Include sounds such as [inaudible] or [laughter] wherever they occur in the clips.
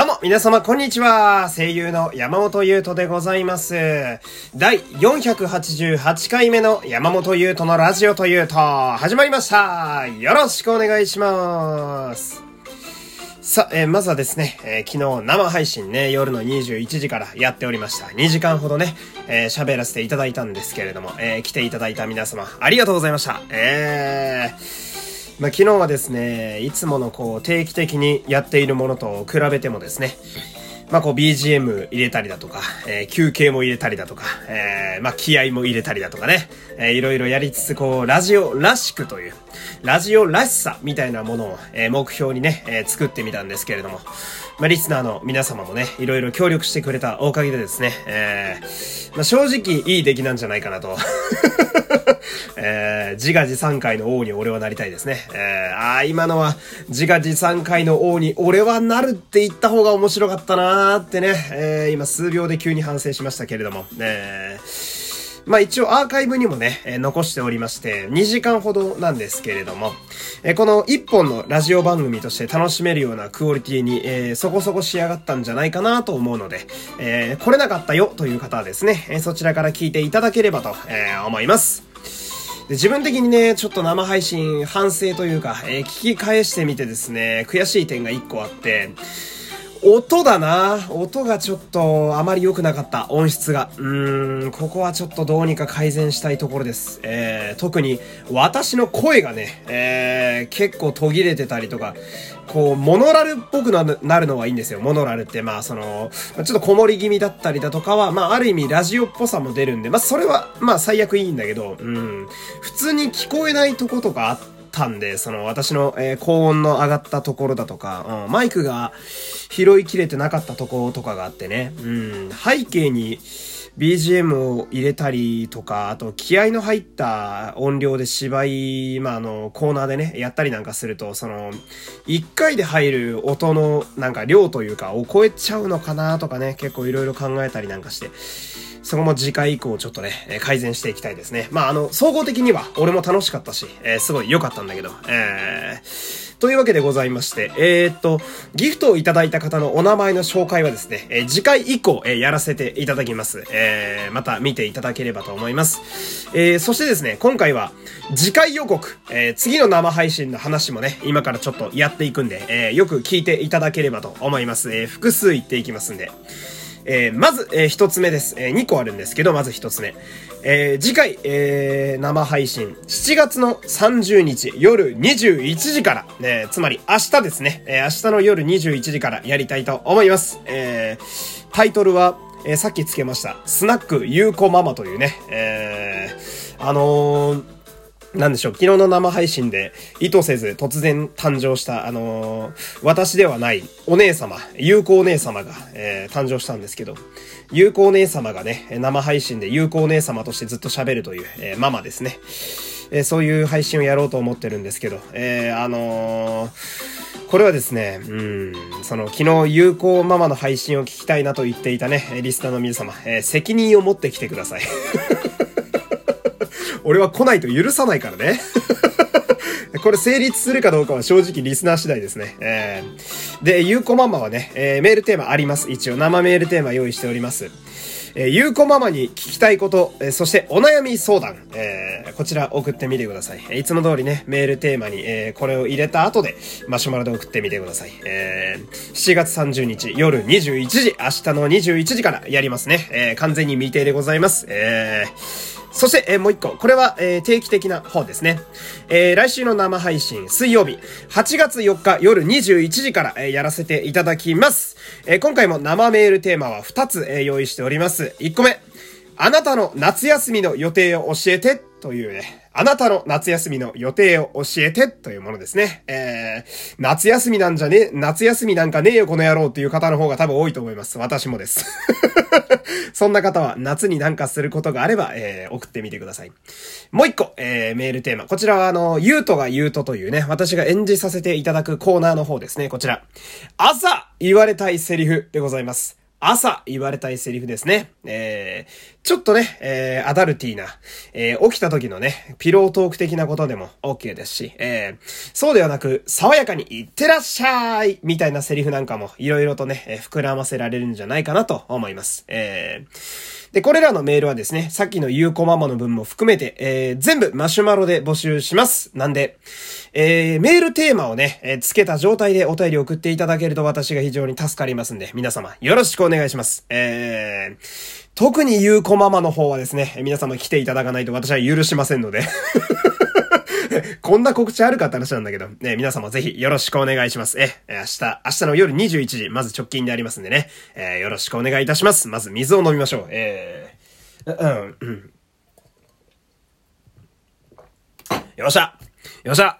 どうも、皆様、こんにちは。声優の山本優斗でございます。第488回目の山本優斗のラジオというと、始まりました。よろしくお願いします。さあ、えーまずはですね、えー昨日生配信ね、夜の21時からやっておりました。2時間ほどね、えー喋らせていただいたんですけれども、え来ていただいた皆様、ありがとうございました。えーまあ、昨日はですね、いつものこう定期的にやっているものと比べてもですね、まあこう BGM 入れたりだとか、えー休憩も入れたりだとか、えーまあ気合も入れたりだとかね、えーいろいろやりつつこうラジオらしくという、ラジオらしさみたいなものを、えー目標にね、えー作ってみたんですけれども、まあリスナーの皆様もね、いろいろ協力してくれたおかげでですね、えーまあ正直いい出来なんじゃないかなと。[laughs] えー自画自賛会の王に俺はなりたいですね。えーあー今のは自画自賛会の王に俺はなるって言った方が面白かったなーってね、えー今数秒で急に反省しましたけれども、えーまあ一応アーカイブにもね、え残しておりまして、2時間ほどなんですけれども、えこの1本のラジオ番組として楽しめるようなクオリティに、えそこそこ仕上がったんじゃないかなと思うので、えー来れなかったよという方はですね、えそちらから聞いていただければと、え思います。で自分的にね、ちょっと生配信反省というか、えー聞き返してみてですね、悔しい点が1個あって、音だな音がちょっとあまり良くなかった。音質が。うーん、ここはちょっとどうにか改善したいところです。えー、特に私の声がね、えー、結構途切れてたりとか、こう、モノラルっぽくなるのはいいんですよ。モノラルって、まあ、その、ちょっとこもり気味だったりだとかは、まあ、ある意味ラジオっぽさも出るんで、まあ、それは、まあ、最悪いいんだけど、うん。普通に聞こえないとことかあってたんで、その私の、えー高音の上がったところだとか、うん、マイクが拾いきれてなかったところとかがあってね、うん、背景に BGM を入れたりとか、あと気合の入った音量で芝居、まあ、あの、コーナーでね、やったりなんかすると、その、一回で入る音のなんか量というかを超えちゃうのかなとかね、結構いろいろ考えたりなんかして、そこも次回以降ちょっとね、改善していきたいですね。まあ、あの、総合的には俺も楽しかったし、えーすごい良かったんだけど、えー、というわけでございまして、えーっと、ギフトをいただいた方のお名前の紹介はですね、え次回以降、えやらせていただきます。えーまた見ていただければと思います。えーそしてですね、今回は次回予告、えー次の生配信の話もね、今からちょっとやっていくんで、えよく聞いていただければと思います。え複数言っていきますんで。えーまず、えー一つ目です。えー二個あるんですけど、まず一つ目。えー次回、えー生配信、7月の30日夜21時から、ね、つまり明日ですね、えー明日の夜21時からやりたいと思います。えータイトルは、えーさっきつけました、スナックゆうこママというね、えーあのーなんでしょう、昨日の生配信で意図せず突然誕生した、あのー私ではないお姉様、有効お姉様が、えー誕生したんですけど、有効お姉様がね、生配信で有効お姉様としてずっと喋るという、えーママですね。えそういう配信をやろうと思ってるんですけど、えあのこれはですね、うん、その、昨日、有効ママの配信を聞きたいなと言っていたね、リスナーの皆様、え責任を持ってきてください。俺は来ないと許さないからね。[laughs] これ成立するかどうかは正直リスナー次第ですね。えー、で、ゆうこママはね、えーメールテーマあります。一応生メールテーマ用意しております。えー、ゆうこママに聞きたいこと、えーそしてお悩み相談、えーこちら送ってみてください。えーいつも通りね、メールテーマに、えーこれを入れた後で、マシュマロで送ってみてください。えー7月30日夜21時、明日の21時からやりますね。えー完全に未定でございます。えーそして、えーもう一個。これは、えー定期的な方ですね。えー来週の生配信、水曜日、8月4日夜21時から、えーやらせていただきます。えー今回も生メールテーマは2つ、えー用意しております。1個目。あなたの夏休みの予定を教えてというね、あなたの夏休みの予定を教えてというものですね。えー、夏休みなんじゃね、夏休みなんかねえよこの野郎っていう方の方が多分多いと思います。私もです。[laughs] そんな方は夏になんかすることがあれば、えー、送ってみてください。もう一個、えー、メールテーマ。こちらはあの、ゆうとがゆうとというね、私が演じさせていただくコーナーの方ですね。こちら。朝言われたいセリフでございます。朝言われたいセリフですね。えー、ちょっとね、えー、アダルティーな、えー、起きた時のね、ピロートーク的なことでも OK ですし、えー、そうではなく、爽やかにいってらっしゃいみたいなセリフなんかも、いろいろとね、えー、膨らませられるんじゃないかなと思います。えー、で、これらのメールはですね、さっきのゆうこママの分も含めて、えー、全部マシュマロで募集します。なんで、えー、メールテーマをね、えー、つけた状態でお便り送っていただけると私が非常に助かりますんで、皆様よろしくお願いします。えー、特にゆうこママの方はですね、皆様来ていただかないと私は許しませんので [laughs] こんな告知あるかって話なんだけど、ね、皆様ぜひよろしくお願いします。え、明日、明日の夜21時、まず直近でありますんでね、えー、よろしくお願いいたします。まず水を飲みましょう。えー、うん、うん。よっしゃよっしゃ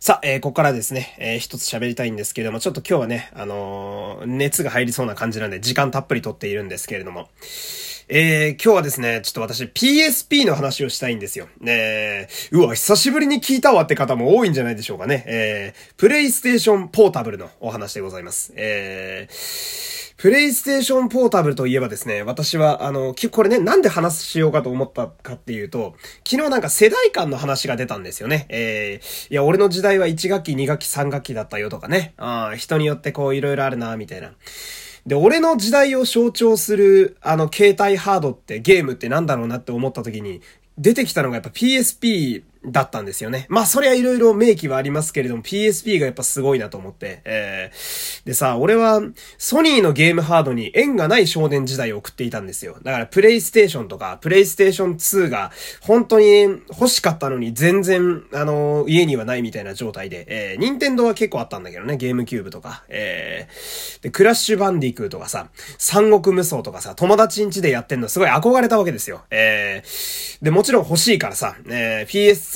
さあ、えー、ここからですね、えー、一つ喋りたいんですけれども、ちょっと今日はね、あのー、熱が入りそうな感じなんで、時間たっぷりとっているんですけれども、えー、今日はですね、ちょっと私 PSP の話をしたいんですよ。ねうわ、久しぶりに聞いたわって方も多いんじゃないでしょうかね。えー、プレイステーションポータブルのお話でございます。えー、プレイステーションポータブルといえばですね、私は、あの、これね、なんで話しようかと思ったかっていうと、昨日なんか世代間の話が出たんですよね。えー、いや、俺の時代は1学期、2学期、3学期だったよとかね。あ人によってこう、いろいろあるな、みたいな。で、俺の時代を象徴する、あの、携帯ハードってゲームってなんだろうなって思った時に、出てきたのがやっぱ PSP だったんですよね。まあ、そりゃいろいろ名機はありますけれども、PSP がやっぱすごいなと思って。えー、でさ、俺は、ソニーのゲームハードに縁がない少年時代を送っていたんですよ。だから、プレイステーションとか、プレイステーション2が、本当に欲しかったのに、全然、あの、家にはないみたいな状態で、えー、ニンテンドは結構あったんだけどね、ゲームキューブとか、えー、で、クラッシュバンディクーとかさ、三国無双とかさ、友達ん家でやってんのすごい憧れたわけですよ。えー、で、もちろん欲しいからさ、えー、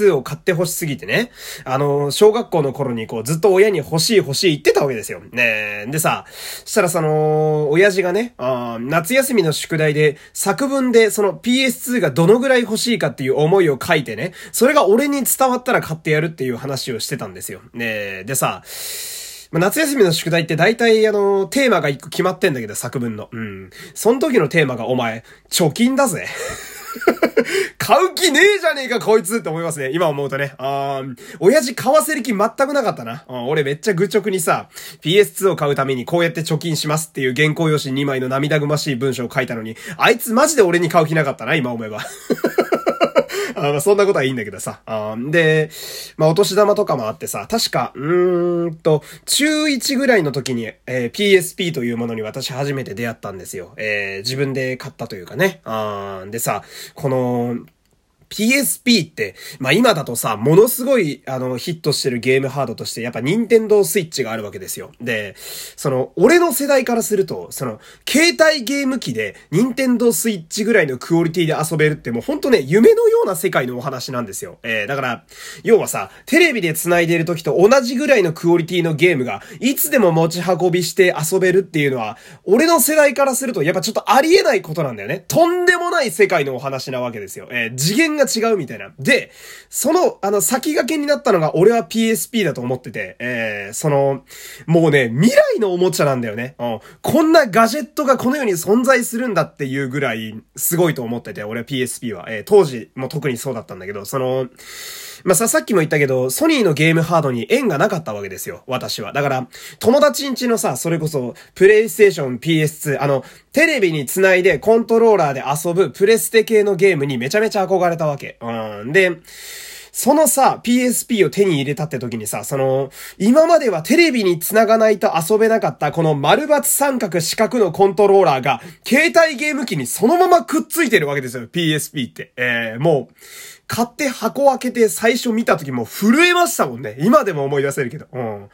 2を買って欲しすぎてね、あの、小学校の頃にこうずっと親に欲しい欲しい言ってたわけですよ。ねでさ、したらその、親父がね、あ夏休みの宿題で作文でその PS2 がどのぐらい欲しいかっていう思いを書いてね、それが俺に伝わったら買ってやるっていう話をしてたんですよ。ねでさ、ま夏休みの宿題って大体あの、テーマが一個決まってんだけど、作文の。うん。その時のテーマがお前、貯金だぜ。[laughs] 買う気ねえじゃねえか、こいつって思いますね。今思うとね。あー、親父買わせる気全くなかったな。俺めっちゃ愚直にさ、PS2 を買うためにこうやって貯金しますっていう原稿用紙2枚の涙ぐましい文章を書いたのに、あいつマジで俺に買う気なかったな、今思えば。[laughs] あまあそんなことはいいんだけどさ。あで、まあお年玉とかもあってさ、確か、うーんと、中1ぐらいの時に、えー、PSP というものに私初めて出会ったんですよ。えー、自分で買ったというかね。あでさ、この、PSP って、まあ今だとさ、ものすごい、あの、ヒットしてるゲームハードとして、やっぱ任天堂スイッチがあるわけですよ。で、その、俺の世代からすると、その、携帯ゲーム機で、任天堂スイッチぐらいのクオリティで遊べるってもうほんとね、夢のような世界のお話なんですよ。えー、だから、要はさ、テレビで繋いでる時と同じぐらいのクオリティのゲームが、いつでも持ち運びして遊べるっていうのは、俺の世代からすると、やっぱちょっとありえないことなんだよね。とんでもない世界のお話なわけですよ。えー、次元が違うみたいな。で、その、あの、先駆けになったのが俺は PSP だと思ってて、えー、その、もうね、未来のおもちゃなんだよね。うん。こんなガジェットがこの世に存在するんだっていうぐらい、すごいと思ってて、俺は PSP は。えー、当時も特にそうだったんだけど、その、まあ、さ、さっきも言ったけど、ソニーのゲームハードに縁がなかったわけですよ、私は。だから、友達んちのさ、それこそ、プレイステーション PS2、あの、テレビにつないでコントローラーで遊ぶプレステ系のゲームにめちゃめちゃ憧れたわけ。うん。で、そのさ、PSP を手に入れたって時にさ、その、今まではテレビに繋がないと遊べなかったこの丸抜三角四角のコントローラーが、携帯ゲーム機にそのままくっついてるわけですよ、PSP って。えー、もう、買って箱開けて最初見た時も震えましたもんね。今でも思い出せるけど。うん。うわ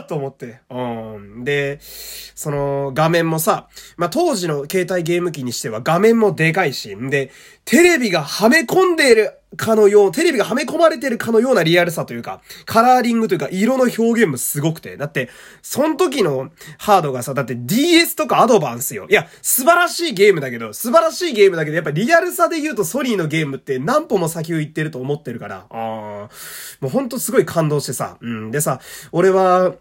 ーと思って。うん。で、その画面もさ、まあ、当時の携帯ゲーム機にしては画面もでかいし、で、テレビがはめ込んでいるかのよう、テレビがはめ込まれてるかのようなリアルさというか、カラーリングというか、色の表現もすごくて。だって、その時のハードがさ、だって DS とかアドバンスよ。いや、素晴らしいゲームだけど、素晴らしいゲームだけど、やっぱリアルさで言うとソニーのゲームって何歩も先を行ってると思ってるから、あーもうほんとすごい感動してさ。うん。でさ、俺は、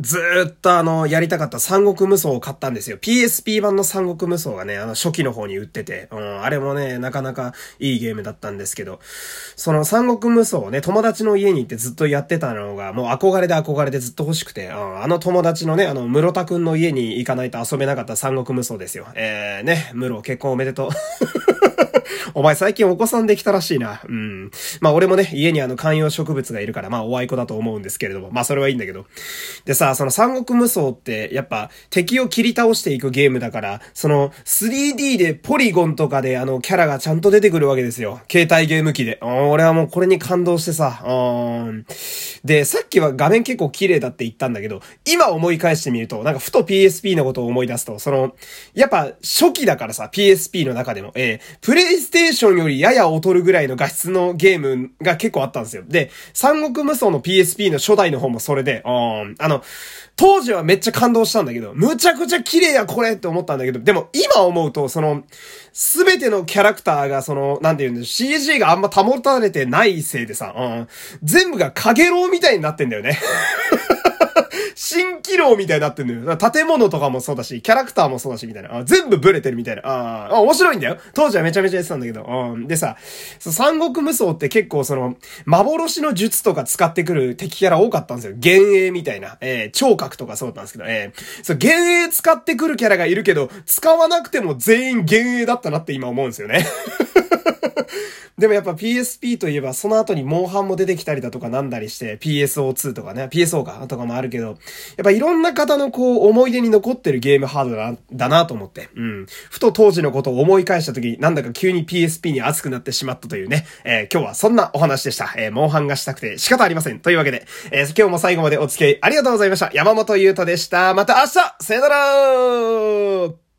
ずっとあの、やりたかった三国無双を買ったんですよ。PSP 版の三国無双がね、あの、初期の方に売ってて、うん、あれもね、なかなかいいゲームだったんですけど、その三国無双をね、友達の家に行ってずっとやってたのが、もう憧れで憧れでずっと欲しくて、うん、あの友達のね、あの、室田くんの家に行かないと遊べなかった三国無双ですよ。えー、ね、室結婚おめでとう。[laughs] お前最近お子さんできたらしいな。うん。まあ俺もね、家にあの観葉植物がいるから、まあお愛子だと思うんですけれども、まあそれはいいんだけど。でさ、その三国無双って、やっぱ敵を切り倒していくゲームだから、その 3D でポリゴンとかであのキャラがちゃんと出てくるわけですよ。携帯ゲーム機で。俺はもうこれに感動してさ。うんで、さっきは画面結構綺麗だって言ったんだけど、今思い返してみると、なんかふと PSP のことを思い出すと、その、やっぱ初期だからさ、PSP の中でも、えー、プレイステーションよりやや劣るぐらいの画質のゲームが結構あったんですよ。で、三国無双の PSP の初代の方もそれで、あの、当時はめっちゃ感動したんだけど、むちゃくちゃ綺麗やこれって思ったんだけど、でも今思うと、その、すべてのキャラクターがその、なんて言うんだ CG があんま保たれてないせいでさ、うん、全部が影郎みたいになってんだよね。[laughs] 蜃気楼みたいになってんのよ。建物とかもそうだし、キャラクターもそうだし、みたいな。全部ブレてるみたいな。ああ、面白いんだよ。当時はめちゃめちゃやってたんだけど。うん。でさ、三国無双って結構その、幻の術とか使ってくる敵キャラ多かったんですよ。幻影みたいな。えー、聴覚とかそうだったんですけど、えー、そう、幻影使ってくるキャラがいるけど、使わなくても全員幻影だったなって今思うんですよね。[laughs] でもやっぱ PSP といえばその後にモンハンも出てきたりだとかなんだりして PSO2 とかね、PSO かとかもあるけど、やっぱいろんな方のこう思い出に残ってるゲームハードだだなと思って、うん。ふと当時のことを思い返した時なんだか急に PSP に熱くなってしまったというね、えー、今日はそんなお話でした。えー、モンハンがしたくて仕方ありません。というわけで、えー、今日も最後までお付き合いありがとうございました。山本優太でした。また明日さよなら